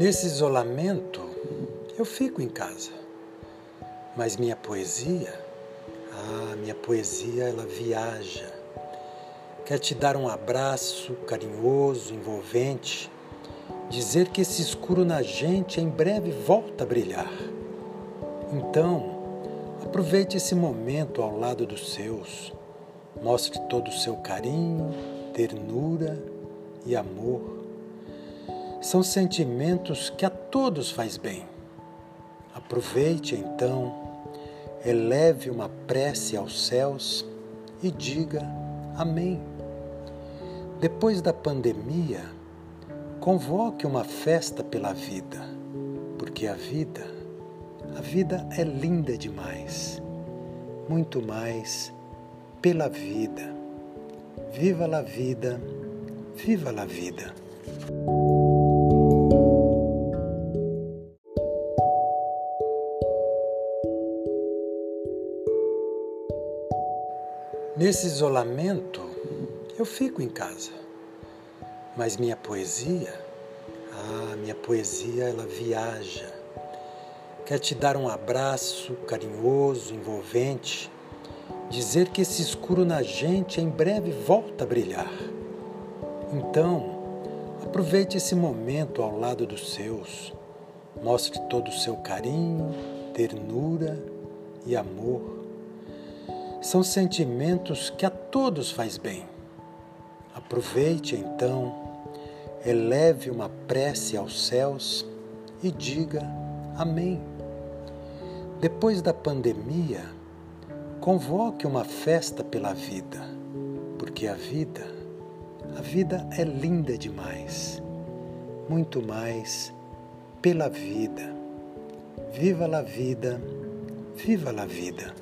Nesse isolamento, eu fico em casa. Mas minha poesia, ah, minha poesia, ela viaja. Quer te dar um abraço carinhoso, envolvente, dizer que esse escuro na gente em breve volta a brilhar. Então, aproveite esse momento ao lado dos seus. Mostre todo o seu carinho, ternura e amor são sentimentos que a todos faz bem. Aproveite então, eleve uma prece aos céus e diga Amém. Depois da pandemia, convoque uma festa pela vida, porque a vida, a vida é linda demais, muito mais pela vida. Viva a vida, viva a vida. Nesse isolamento, eu fico em casa. Mas minha poesia, ah, minha poesia, ela viaja. Quer te dar um abraço carinhoso, envolvente, dizer que esse escuro na gente em breve volta a brilhar. Então, aproveite esse momento ao lado dos seus. Mostre todo o seu carinho, ternura e amor são sentimentos que a todos faz bem. Aproveite então, eleve uma prece aos céus e diga Amém. Depois da pandemia, convoque uma festa pela vida, porque a vida, a vida é linda demais, muito mais pela vida. Viva a vida, viva a vida.